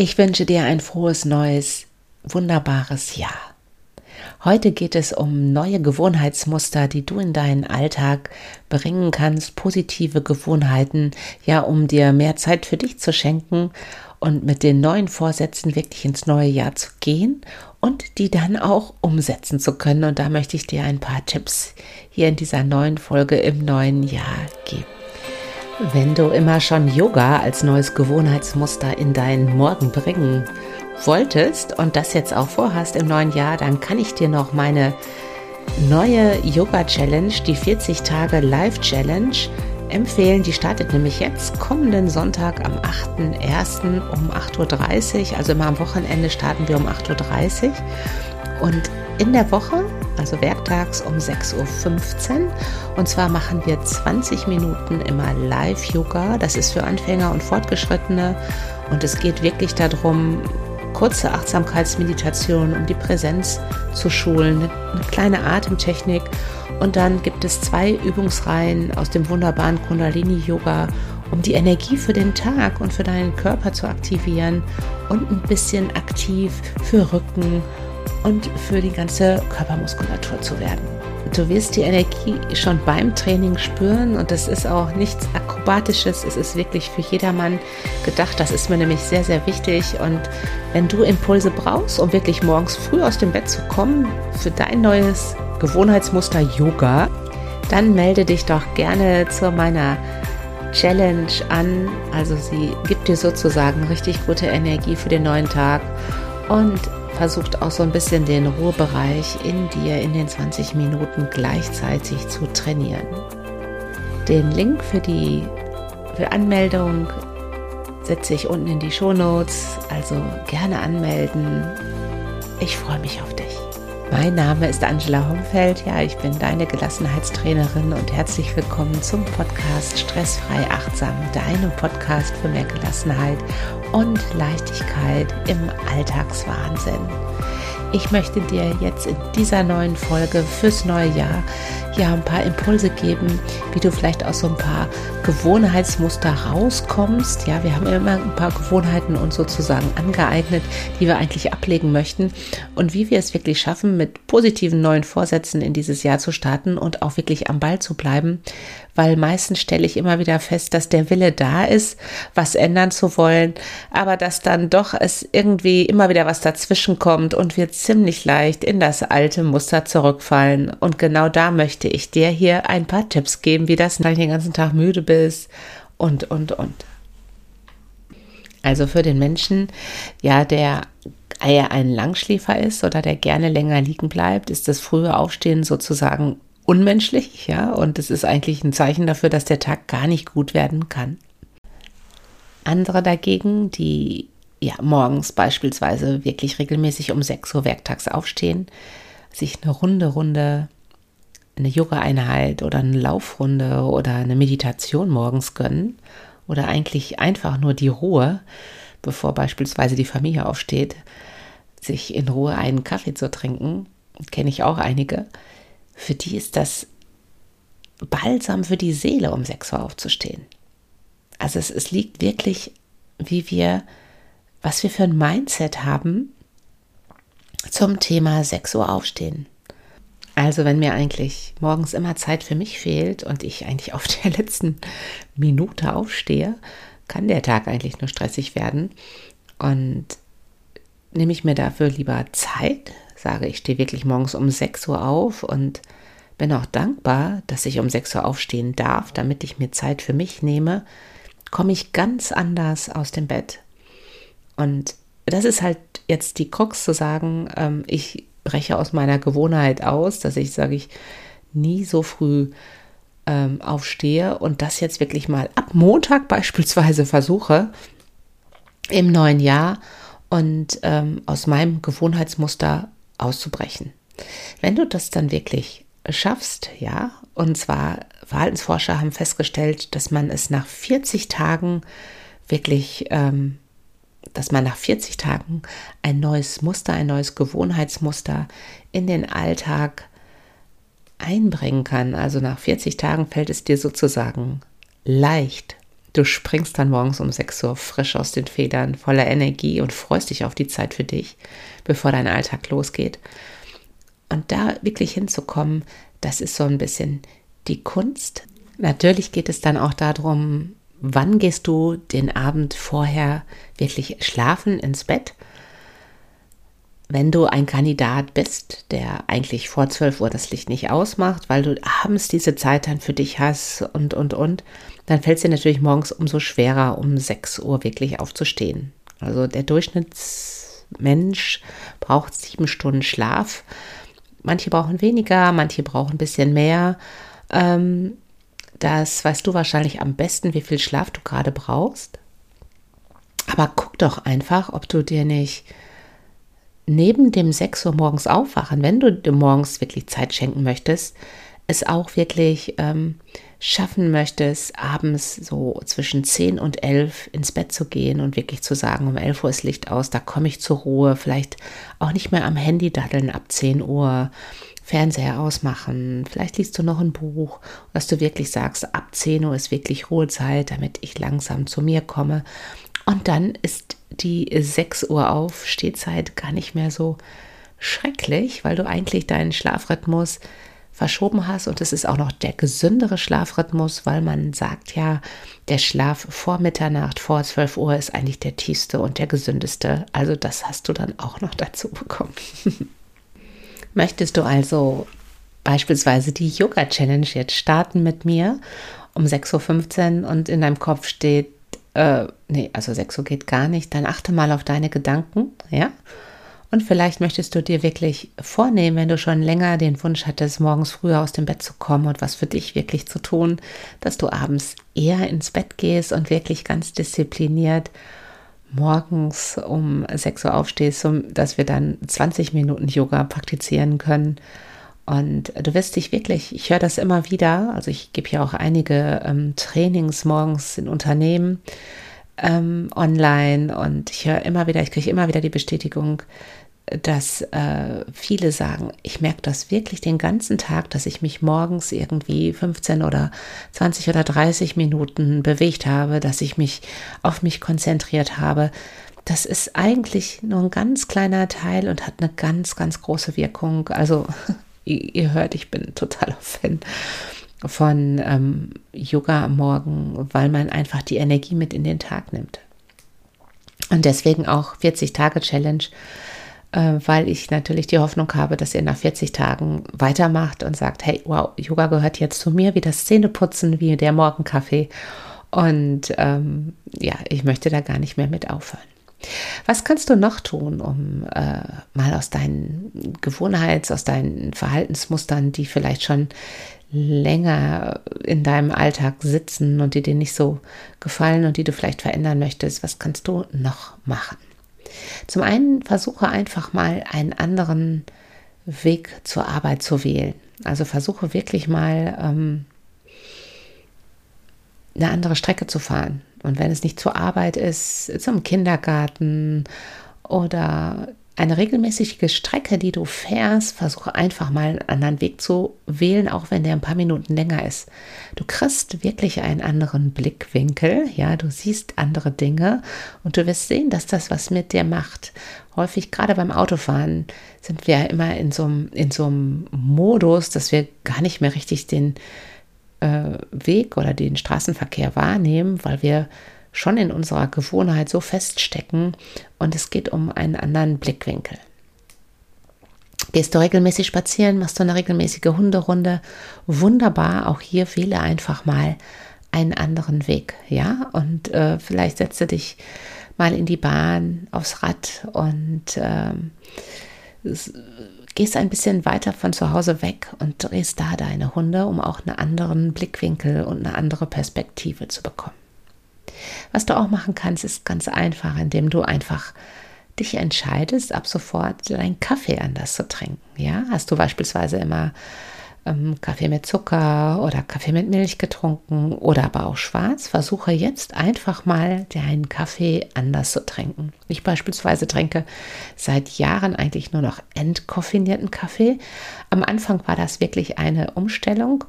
Ich wünsche dir ein frohes neues, wunderbares Jahr. Heute geht es um neue Gewohnheitsmuster, die du in deinen Alltag bringen kannst, positive Gewohnheiten, ja, um dir mehr Zeit für dich zu schenken und mit den neuen Vorsätzen wirklich ins neue Jahr zu gehen und die dann auch umsetzen zu können. Und da möchte ich dir ein paar Tipps hier in dieser neuen Folge im neuen Jahr geben. Wenn du immer schon Yoga als neues Gewohnheitsmuster in deinen Morgen bringen wolltest und das jetzt auch vorhast im neuen Jahr, dann kann ich dir noch meine neue Yoga Challenge, die 40 Tage Live Challenge, empfehlen. Die startet nämlich jetzt kommenden Sonntag am 8.1. um 8.30 Uhr. Also immer am Wochenende starten wir um 8.30 Uhr. Und in der Woche also werktags um 6.15 Uhr. Und zwar machen wir 20 Minuten immer Live-Yoga. Das ist für Anfänger und Fortgeschrittene. Und es geht wirklich darum, kurze Achtsamkeitsmeditation, um die Präsenz zu schulen, eine kleine Atemtechnik. Und dann gibt es zwei Übungsreihen aus dem wunderbaren Kundalini-Yoga, um die Energie für den Tag und für deinen Körper zu aktivieren und ein bisschen aktiv für Rücken und für die ganze Körpermuskulatur zu werden. Du wirst die Energie schon beim Training spüren und das ist auch nichts Akrobatisches, es ist wirklich für jedermann gedacht. Das ist mir nämlich sehr, sehr wichtig. Und wenn du Impulse brauchst, um wirklich morgens früh aus dem Bett zu kommen für dein neues Gewohnheitsmuster Yoga, dann melde dich doch gerne zu meiner Challenge an. Also sie gibt dir sozusagen richtig gute Energie für den neuen Tag und versucht auch so ein bisschen den Ruhebereich in dir in den 20 Minuten gleichzeitig zu trainieren. Den Link für die für Anmeldung setze ich unten in die Show Notes, also gerne anmelden. Ich freue mich auf dich. Mein Name ist Angela Homfeld. Ja, ich bin deine Gelassenheitstrainerin und herzlich willkommen zum Podcast Stressfrei Achtsam, deinem Podcast für mehr Gelassenheit und Leichtigkeit im Alltagswahnsinn. Ich möchte dir jetzt in dieser neuen Folge fürs neue Jahr ja ein paar Impulse geben, wie du vielleicht aus so ein paar Gewohnheitsmuster rauskommst. Ja, wir haben immer ein paar Gewohnheiten uns sozusagen angeeignet, die wir eigentlich ablegen möchten und wie wir es wirklich schaffen, mit positiven neuen Vorsätzen in dieses Jahr zu starten und auch wirklich am Ball zu bleiben, weil meistens stelle ich immer wieder fest, dass der Wille da ist, was ändern zu wollen, aber dass dann doch es irgendwie immer wieder was dazwischen kommt und wir ziemlich leicht in das alte Muster zurückfallen. Und genau da möchte ich dir hier ein paar Tipps geben, wie das, wenn du den ganzen Tag müde bist und, und, und. Also für den Menschen, ja, der eher ein Langschläfer ist oder der gerne länger liegen bleibt, ist das frühe Aufstehen sozusagen unmenschlich, ja, und es ist eigentlich ein Zeichen dafür, dass der Tag gar nicht gut werden kann. Andere dagegen, die ja morgens beispielsweise wirklich regelmäßig um 6 Uhr werktags aufstehen, sich eine Runde, Runde, eine Yoga-Einheit oder eine Laufrunde oder eine Meditation morgens gönnen oder eigentlich einfach nur die Ruhe, bevor beispielsweise die Familie aufsteht, sich in Ruhe einen Kaffee zu trinken, kenne ich auch einige, für die ist das balsam für die Seele, um 6 Uhr aufzustehen. Also es, es liegt wirklich, wie wir, was wir für ein Mindset haben zum Thema 6 Uhr aufstehen. Also wenn mir eigentlich morgens immer Zeit für mich fehlt und ich eigentlich auf der letzten Minute aufstehe, kann der Tag eigentlich nur stressig werden. Und nehme ich mir dafür lieber Zeit, sage, ich stehe wirklich morgens um 6 Uhr auf und bin auch dankbar, dass ich um 6 Uhr aufstehen darf, damit ich mir Zeit für mich nehme, komme ich ganz anders aus dem Bett. Und das ist halt jetzt die Krux zu sagen, ähm, ich breche aus meiner Gewohnheit aus, dass ich sage, ich nie so früh ähm, aufstehe und das jetzt wirklich mal ab Montag beispielsweise versuche im neuen Jahr und ähm, aus meinem Gewohnheitsmuster auszubrechen. Wenn du das dann wirklich schaffst, ja, und zwar Verhaltensforscher haben festgestellt, dass man es nach 40 Tagen wirklich, ähm, dass man nach 40 Tagen ein neues Muster, ein neues Gewohnheitsmuster in den Alltag einbringen kann. Also nach 40 Tagen fällt es dir sozusagen leicht, Du springst dann morgens um 6 Uhr frisch aus den Federn, voller Energie und freust dich auf die Zeit für dich, bevor dein Alltag losgeht. Und da wirklich hinzukommen, das ist so ein bisschen die Kunst. Natürlich geht es dann auch darum, wann gehst du den Abend vorher wirklich schlafen ins Bett? Wenn du ein Kandidat bist, der eigentlich vor 12 Uhr das Licht nicht ausmacht, weil du abends diese Zeit dann für dich hast und, und, und, dann fällt es dir natürlich morgens umso schwerer, um 6 Uhr wirklich aufzustehen. Also der Durchschnittsmensch braucht sieben Stunden Schlaf. Manche brauchen weniger, manche brauchen ein bisschen mehr. Ähm, das weißt du wahrscheinlich am besten, wie viel Schlaf du gerade brauchst. Aber guck doch einfach, ob du dir nicht neben dem 6 Uhr morgens aufwachen, wenn du dir morgens wirklich Zeit schenken möchtest, es auch wirklich ähm, schaffen möchtest, abends so zwischen 10 und 11 ins Bett zu gehen und wirklich zu sagen, um 11 Uhr ist Licht aus, da komme ich zur Ruhe, vielleicht auch nicht mehr am Handy daddeln ab 10 Uhr, Fernseher ausmachen, vielleicht liest du noch ein Buch, dass du wirklich sagst, ab 10 Uhr ist wirklich Ruhezeit, damit ich langsam zu mir komme. Und dann ist die 6 Uhr Aufstehzeit gar nicht mehr so schrecklich, weil du eigentlich deinen Schlafrhythmus verschoben hast und es ist auch noch der gesündere Schlafrhythmus, weil man sagt ja, der Schlaf vor Mitternacht, vor 12 Uhr ist eigentlich der tiefste und der gesündeste. Also das hast du dann auch noch dazu bekommen. Möchtest du also beispielsweise die Yoga Challenge jetzt starten mit mir um 6.15 Uhr und in deinem Kopf steht, äh, nee, also 6 Uhr geht gar nicht, dann achte mal auf deine Gedanken, ja? Und vielleicht möchtest du dir wirklich vornehmen, wenn du schon länger den Wunsch hattest, morgens früher aus dem Bett zu kommen und was für dich wirklich zu tun, dass du abends eher ins Bett gehst und wirklich ganz diszipliniert morgens um 6 Uhr aufstehst, dass wir dann 20 Minuten Yoga praktizieren können. Und du wirst dich wirklich, ich höre das immer wieder, also ich gebe ja auch einige ähm, Trainings morgens in Unternehmen ähm, online und ich höre immer wieder, ich kriege immer wieder die Bestätigung, dass äh, viele sagen, ich merke das wirklich den ganzen Tag, dass ich mich morgens irgendwie 15 oder 20 oder 30 Minuten bewegt habe, dass ich mich auf mich konzentriert habe. Das ist eigentlich nur ein ganz kleiner Teil und hat eine ganz, ganz große Wirkung. Also ihr hört, ich bin totaler Fan von ähm, Yoga am Morgen, weil man einfach die Energie mit in den Tag nimmt. Und deswegen auch 40 Tage Challenge weil ich natürlich die Hoffnung habe, dass ihr nach 40 Tagen weitermacht und sagt, hey, wow, Yoga gehört jetzt zu mir, wie das Zähneputzen, wie der Morgenkaffee. Und ähm, ja, ich möchte da gar nicht mehr mit aufhören. Was kannst du noch tun, um äh, mal aus deinen Gewohnheits-, aus deinen Verhaltensmustern, die vielleicht schon länger in deinem Alltag sitzen und die dir nicht so gefallen und die du vielleicht verändern möchtest, was kannst du noch machen? Zum einen versuche einfach mal einen anderen Weg zur Arbeit zu wählen. Also versuche wirklich mal ähm, eine andere Strecke zu fahren. Und wenn es nicht zur Arbeit ist, zum Kindergarten oder eine regelmäßige Strecke, die du fährst, versuche einfach mal einen anderen Weg zu wählen, auch wenn der ein paar Minuten länger ist. Du kriegst wirklich einen anderen Blickwinkel, ja, du siehst andere Dinge und du wirst sehen, dass das was mit dir macht. Häufig, gerade beim Autofahren, sind wir immer in so einem, in so einem Modus, dass wir gar nicht mehr richtig den äh, Weg oder den Straßenverkehr wahrnehmen, weil wir schon in unserer Gewohnheit so feststecken und es geht um einen anderen Blickwinkel. Gehst du regelmäßig spazieren, machst du eine regelmäßige Hunderunde, wunderbar, auch hier wähle einfach mal einen anderen Weg, ja, und äh, vielleicht setze dich mal in die Bahn, aufs Rad und ähm, gehst ein bisschen weiter von zu Hause weg und drehst da deine Hunde, um auch einen anderen Blickwinkel und eine andere Perspektive zu bekommen. Was du auch machen kannst, ist ganz einfach, indem du einfach dich entscheidest, ab sofort deinen Kaffee anders zu trinken. Ja, hast du beispielsweise immer ähm, Kaffee mit Zucker oder Kaffee mit Milch getrunken oder aber auch schwarz, versuche jetzt einfach mal deinen Kaffee anders zu trinken. Ich beispielsweise trinke seit Jahren eigentlich nur noch entkoffinierten Kaffee. Am Anfang war das wirklich eine Umstellung.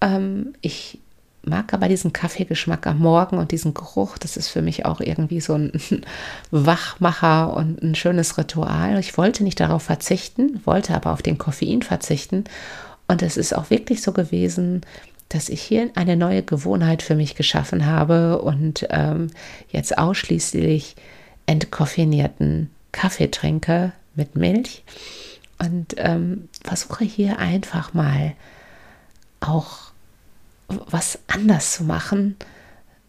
Ähm, ich mag aber diesen Kaffeegeschmack am Morgen und diesen Geruch. Das ist für mich auch irgendwie so ein Wachmacher und ein schönes Ritual. Ich wollte nicht darauf verzichten, wollte aber auf den Koffein verzichten. Und es ist auch wirklich so gewesen, dass ich hier eine neue Gewohnheit für mich geschaffen habe und ähm, jetzt ausschließlich entkoffinierten Kaffee trinke mit Milch und ähm, versuche hier einfach mal auch was anders zu machen,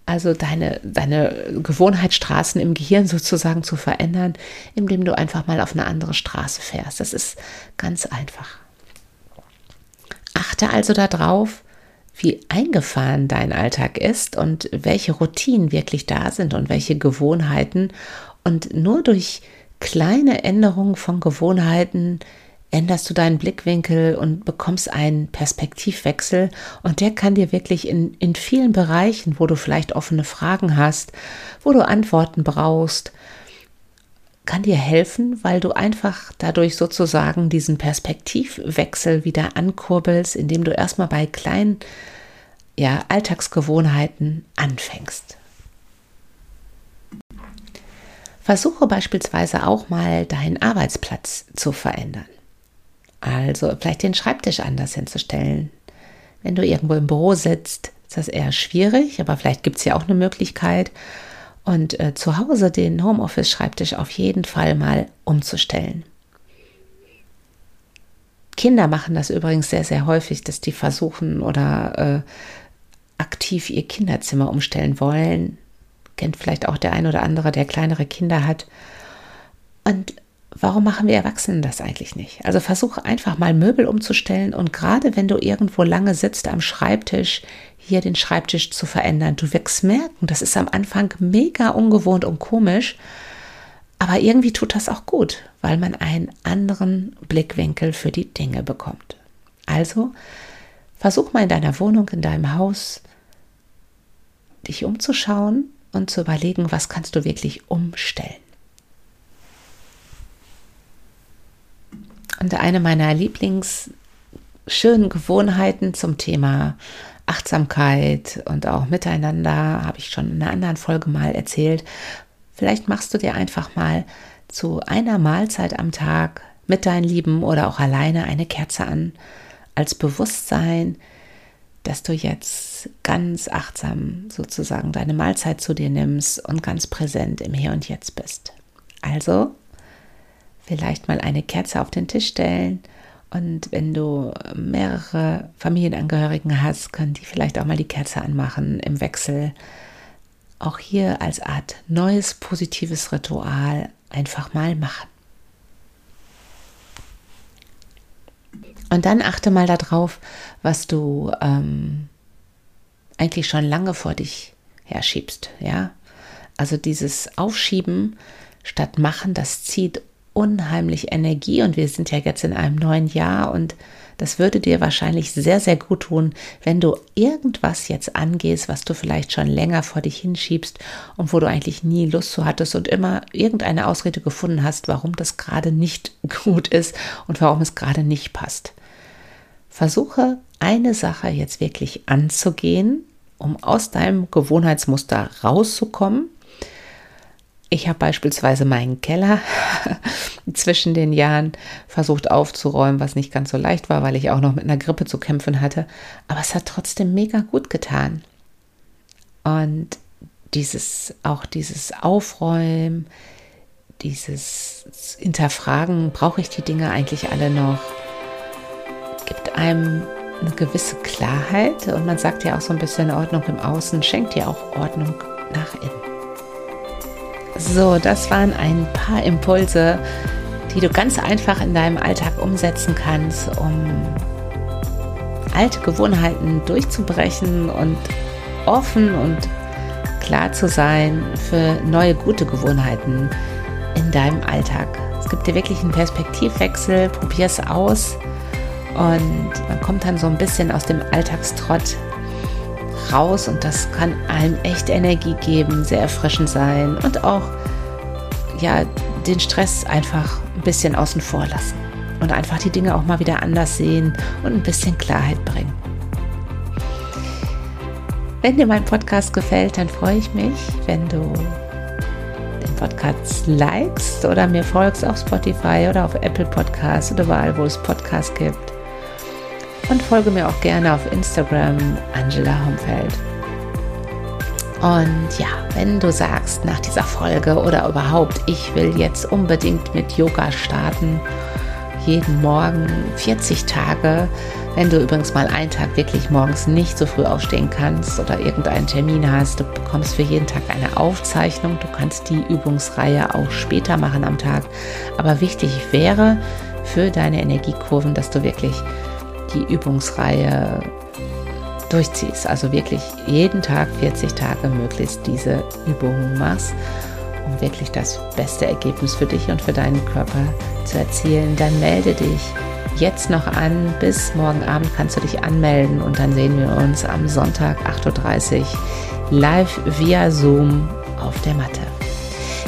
also deine, deine Gewohnheitsstraßen im Gehirn sozusagen zu verändern, indem du einfach mal auf eine andere Straße fährst. Das ist ganz einfach. Achte also darauf, wie eingefahren dein Alltag ist und welche Routinen wirklich da sind und welche Gewohnheiten. Und nur durch kleine Änderungen von Gewohnheiten änderst du deinen Blickwinkel und bekommst einen Perspektivwechsel und der kann dir wirklich in, in vielen Bereichen, wo du vielleicht offene Fragen hast, wo du Antworten brauchst, kann dir helfen, weil du einfach dadurch sozusagen diesen Perspektivwechsel wieder ankurbelst, indem du erstmal bei kleinen ja, Alltagsgewohnheiten anfängst. Versuche beispielsweise auch mal deinen Arbeitsplatz zu verändern. Also vielleicht den Schreibtisch anders hinzustellen. Wenn du irgendwo im Büro sitzt, ist das eher schwierig, aber vielleicht gibt es ja auch eine Möglichkeit. Und äh, zu Hause den Homeoffice-Schreibtisch auf jeden Fall mal umzustellen. Kinder machen das übrigens sehr, sehr häufig, dass die versuchen oder äh, aktiv ihr Kinderzimmer umstellen wollen. Kennt vielleicht auch der ein oder andere, der kleinere Kinder hat. Und warum machen wir Erwachsenen das eigentlich nicht? Also versuche einfach mal Möbel umzustellen und gerade wenn du irgendwo lange sitzt am Schreibtisch, hier den Schreibtisch zu verändern. Du wirst merken, das ist am Anfang mega ungewohnt und komisch, aber irgendwie tut das auch gut, weil man einen anderen Blickwinkel für die Dinge bekommt. Also versuch mal in deiner Wohnung, in deinem Haus, dich umzuschauen und zu überlegen, was kannst du wirklich umstellen. Und eine meiner Lieblings schönen Gewohnheiten zum Thema Achtsamkeit und auch Miteinander habe ich schon in einer anderen Folge mal erzählt. Vielleicht machst du dir einfach mal zu einer Mahlzeit am Tag mit deinen Lieben oder auch alleine eine Kerze an, als Bewusstsein, dass du jetzt ganz achtsam sozusagen deine Mahlzeit zu dir nimmst und ganz präsent im Hier und Jetzt bist. Also vielleicht mal eine Kerze auf den Tisch stellen und wenn du mehrere Familienangehörigen hast, können die vielleicht auch mal die Kerze anmachen im Wechsel. Auch hier als Art neues positives Ritual einfach mal machen. Und dann achte mal darauf, was du ähm, eigentlich schon lange vor dich herschiebst. Ja, also dieses Aufschieben statt Machen, das zieht unheimlich Energie und wir sind ja jetzt in einem neuen Jahr und das würde dir wahrscheinlich sehr, sehr gut tun, wenn du irgendwas jetzt angehst, was du vielleicht schon länger vor dich hinschiebst und wo du eigentlich nie Lust zu hattest und immer irgendeine Ausrede gefunden hast, warum das gerade nicht gut ist und warum es gerade nicht passt. Versuche eine Sache jetzt wirklich anzugehen, um aus deinem Gewohnheitsmuster rauszukommen ich habe beispielsweise meinen Keller zwischen den Jahren versucht aufzuräumen, was nicht ganz so leicht war, weil ich auch noch mit einer Grippe zu kämpfen hatte. Aber es hat trotzdem mega gut getan. Und dieses, auch dieses Aufräumen, dieses Hinterfragen, brauche ich die Dinge eigentlich alle noch, gibt einem eine gewisse Klarheit und man sagt ja auch so ein bisschen Ordnung im Außen, schenkt dir auch Ordnung nach innen. So, das waren ein paar Impulse, die du ganz einfach in deinem Alltag umsetzen kannst, um alte Gewohnheiten durchzubrechen und offen und klar zu sein für neue gute Gewohnheiten in deinem Alltag. Es gibt dir wirklich einen Perspektivwechsel, probier es aus und man kommt dann so ein bisschen aus dem Alltagstrott raus und das kann einem echt Energie geben, sehr erfrischend sein und auch ja den Stress einfach ein bisschen außen vor lassen und einfach die Dinge auch mal wieder anders sehen und ein bisschen Klarheit bringen. Wenn dir mein Podcast gefällt, dann freue ich mich, wenn du den Podcast likest oder mir folgst auf Spotify oder auf Apple Podcasts oder überall, wo es Podcasts gibt. Und folge mir auch gerne auf Instagram Angela Homfeld. Und ja, wenn du sagst nach dieser Folge oder überhaupt, ich will jetzt unbedingt mit Yoga starten, jeden Morgen 40 Tage, wenn du übrigens mal einen Tag wirklich morgens nicht so früh aufstehen kannst oder irgendeinen Termin hast, du bekommst für jeden Tag eine Aufzeichnung. Du kannst die Übungsreihe auch später machen am Tag. Aber wichtig wäre für deine Energiekurven, dass du wirklich die Übungsreihe durchziehst. Also wirklich jeden Tag 40 Tage möglichst diese Übungen machst, um wirklich das beste Ergebnis für dich und für deinen Körper zu erzielen. Dann melde dich jetzt noch an. Bis morgen Abend kannst du dich anmelden und dann sehen wir uns am Sonntag 8.30 Uhr live via Zoom auf der Matte.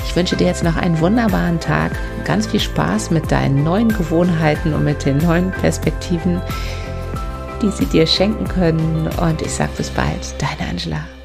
Ich wünsche dir jetzt noch einen wunderbaren Tag, ganz viel Spaß mit deinen neuen Gewohnheiten und mit den neuen Perspektiven, die sie dir schenken können. Und ich sage bis bald, deine Angela.